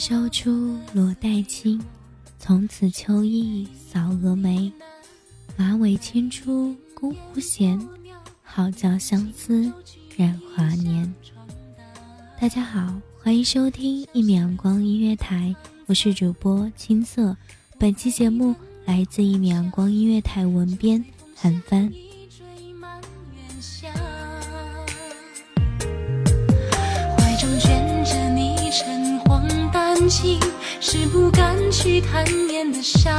长炭烧出罗带青，从此秋意扫蛾眉。马尾牵出宫湖弦，好叫相思染华年。大家好，欢迎收听一米阳光音乐台，我是主播青色。本期节目来自一米阳光音乐台文编韩帆。情，是不敢去贪恋的伤。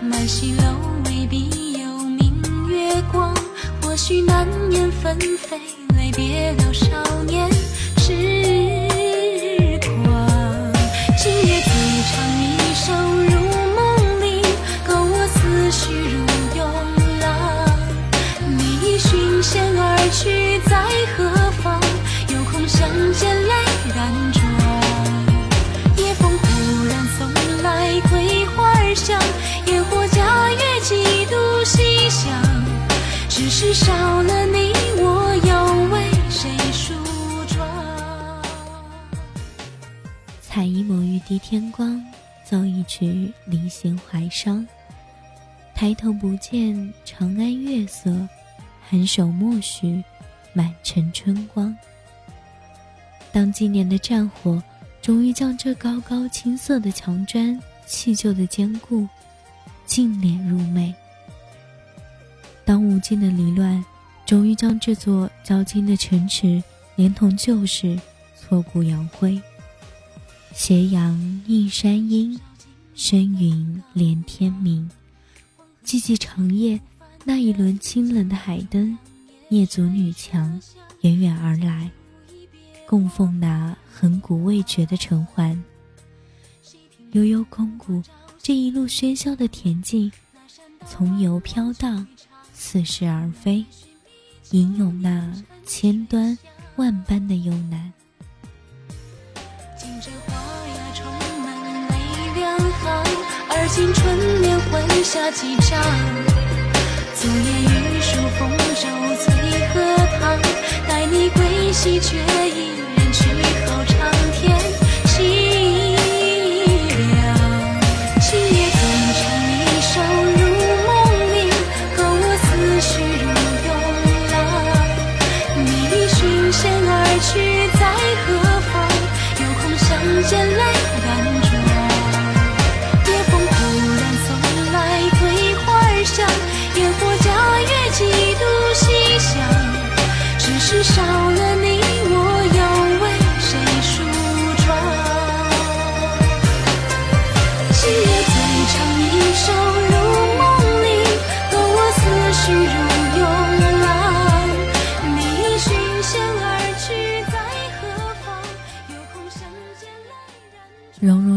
满西楼未必有明月光，或许难言纷飞，泪别了少年采一抹玉滴天光，奏一曲离弦怀伤。抬头不见长安月色，颔首默许满城春光。当今年的战火终于将这高高青色的墙砖砌就的坚固，尽敛入寐。当无尽的离乱终于将这座交金的城池连同旧事挫骨扬灰。斜阳映山阴，深云连天明。寂寂长夜，那一轮清冷的海灯，蹑足女墙，远远而来，供奉那恒古未绝的尘寰。悠悠空谷，这一路喧嚣的恬静，从游飘荡，似是而非，吟咏那千端万般的幽难。如今春眠换下几张。昨夜雨疏风骤醉荷塘，待你归西，却一人去好长天凄凉。今夜醉唱一首入梦里，勾我思绪如涌浪。你寻仙而去在何方？有空相见泪染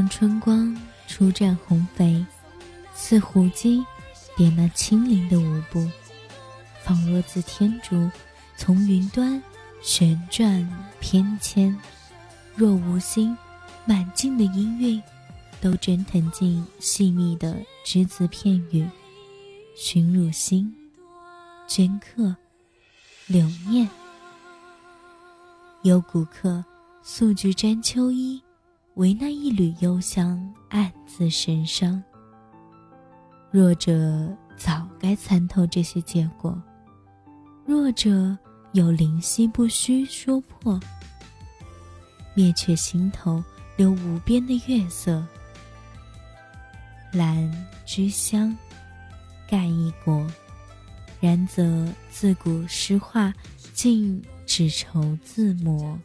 春光，初绽红肥，似胡姬点那轻灵的舞步，仿若自天竺从云端旋转翩跹。若无心，满径的音韵都蒸腾进细密的只字片语，寻入心，镌刻，留念。有古客素菊沾秋衣，唯那一缕幽香暗自神伤。弱者早该参透这些结果，弱者有灵犀不须说破。灭却心头留无边的月色，兰之香，盖一国。然则自古诗画尽只愁自磨。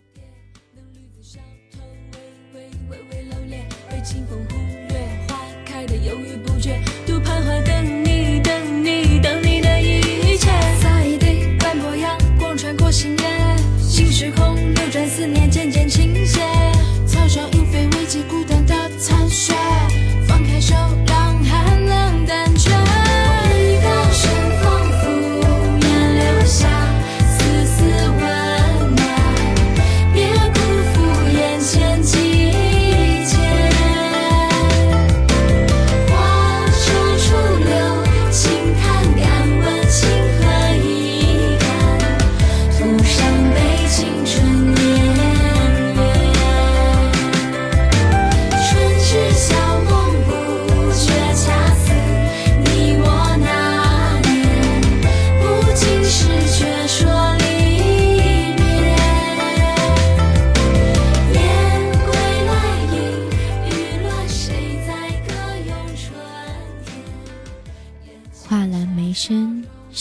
清风忽略花开的犹豫不决，独徘徊等你，等你，等你的一切。洒一地斑驳阳光穿过心叶，新时空流转，思念渐渐倾泻。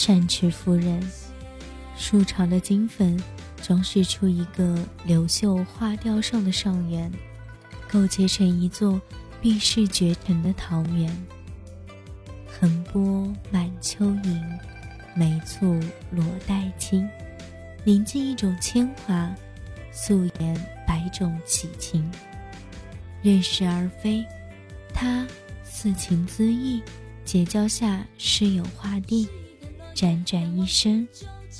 善持夫人，树朝的金粉装饰出一个流秀花雕上的上元，构结成一座碧世绝尘的桃源。横波满秋盈，眉蹙罗带青，凝尽一种铅华，素颜百种奇情。任是而非，他似情恣意，结交下诗友画地。辗转一生，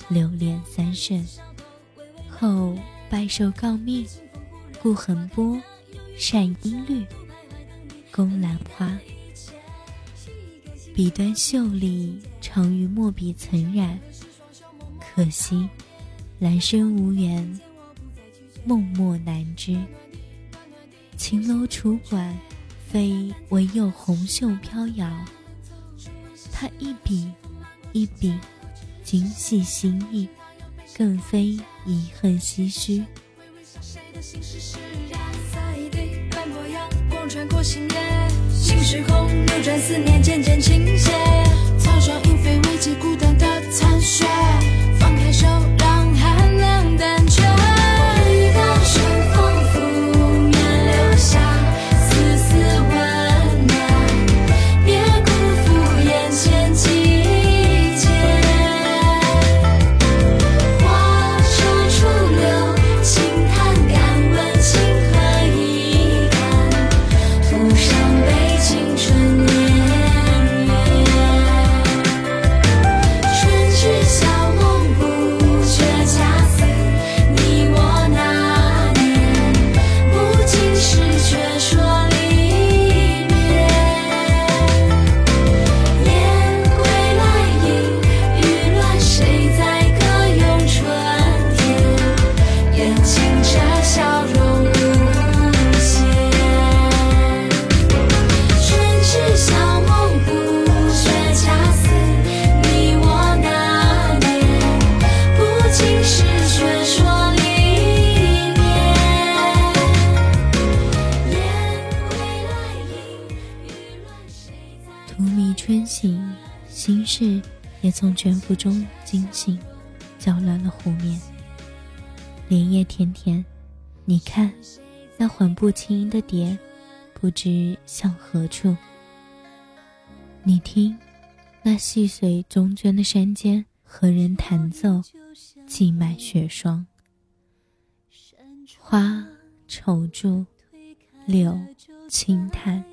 流连三圣，后拜寿告命，故横波，善音律，宫兰花。笔端秀丽，常于墨笔层染。可惜，来生无缘，梦莫难知。青楼楚馆，非唯有红袖飘摇。他一笔。一笔，精细心意，更非遗恨唏嘘。穿过新叶，新时空流转，思念渐渐倾泻。从卷腹中惊醒，搅乱了湖面。莲叶田田，你看，那缓步轻盈的蝶，不知向何处。你听，那细碎中涓的山间，何人弹奏？寄满雪霜。花愁住，柳轻叹，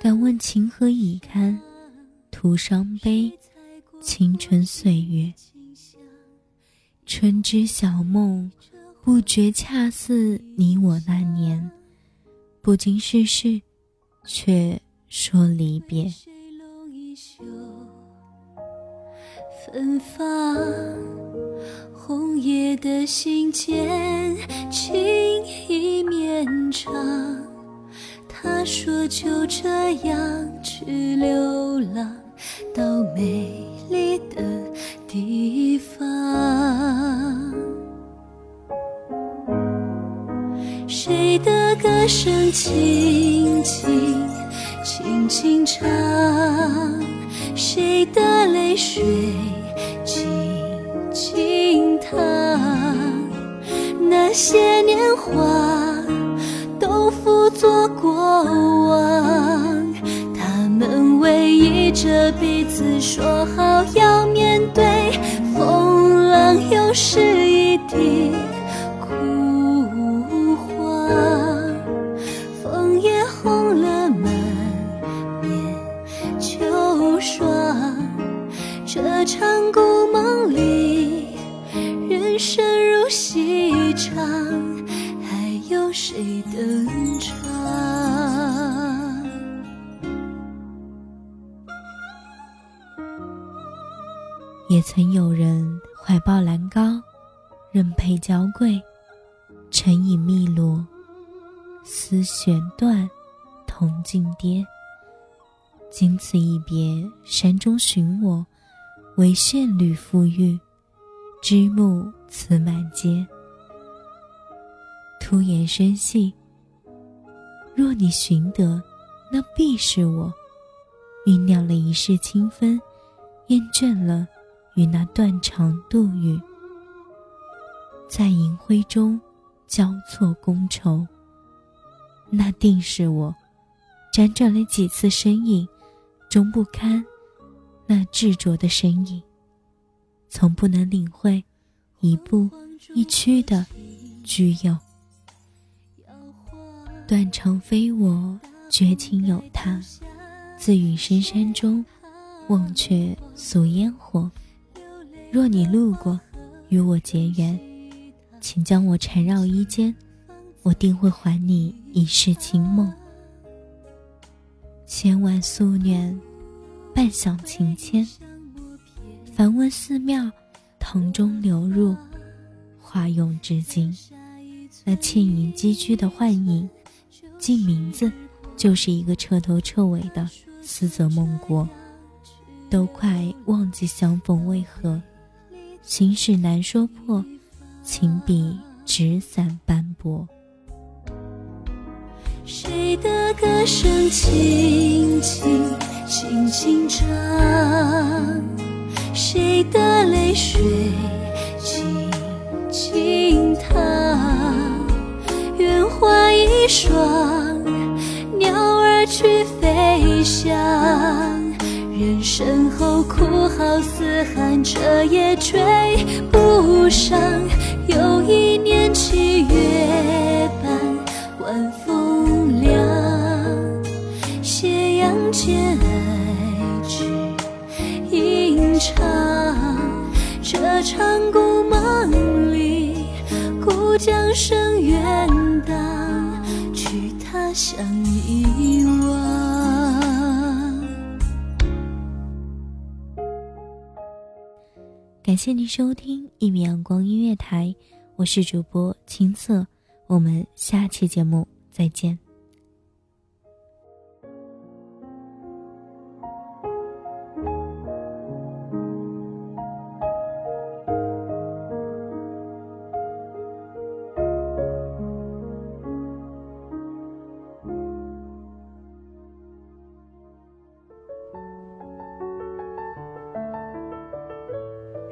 敢问情何以堪？徒伤悲，青春岁月。春之小梦，不觉恰似你我那年。不经世事，却说离别。芬芳，红叶的信笺，情意绵长。他说就这样去流浪，到美里的地方。谁的歌声轻轻轻轻唱？谁的泪水静静淌？那些年华都付作过往，回忆着彼此说好要面对风浪，又是一地枯黄。枫叶红了满面秋霜，这场故梦里，人生如戏唱。还有谁登场？也曾有人怀抱兰膏，任佩娇贵，沉影汨罗，丝弦断，铜镜跌。经此一别，山中寻我，唯羡侣馥郁，枝木此满街。突言深信。若你寻得，那必是我。酝酿了一世清芬，厌倦了与那断肠度雨，在银灰中交错宫愁。那定是我，辗转了几次身影，终不堪那执着的身影，从不能领会一步一趋的居有。断肠非我，绝情有他。自云深山中，忘却俗烟火。若你路过，与我结缘，请将我缠绕衣间，我定会还你一世清梦。千万夙愿，半响情牵。梵问寺庙，堂中流入，化用至今。那倩影积居的幻影。记名字，就是一个彻头彻尾的思泽梦国。都快忘记相逢为何，心事难说破，情比纸伞斑驳。谁的歌声轻轻轻轻唱？谁的泪水轻轻淌？愿化一双，鸟儿去飞翔。人生后哭号嘶喊，彻夜追不上。又一年七月半，晚风凉，斜阳间爱只吟唱。这场故梦里，故将声远荡，去他乡遗忘。感谢您收听一米阳光音乐台，我是主播青色，我们下期节目再见。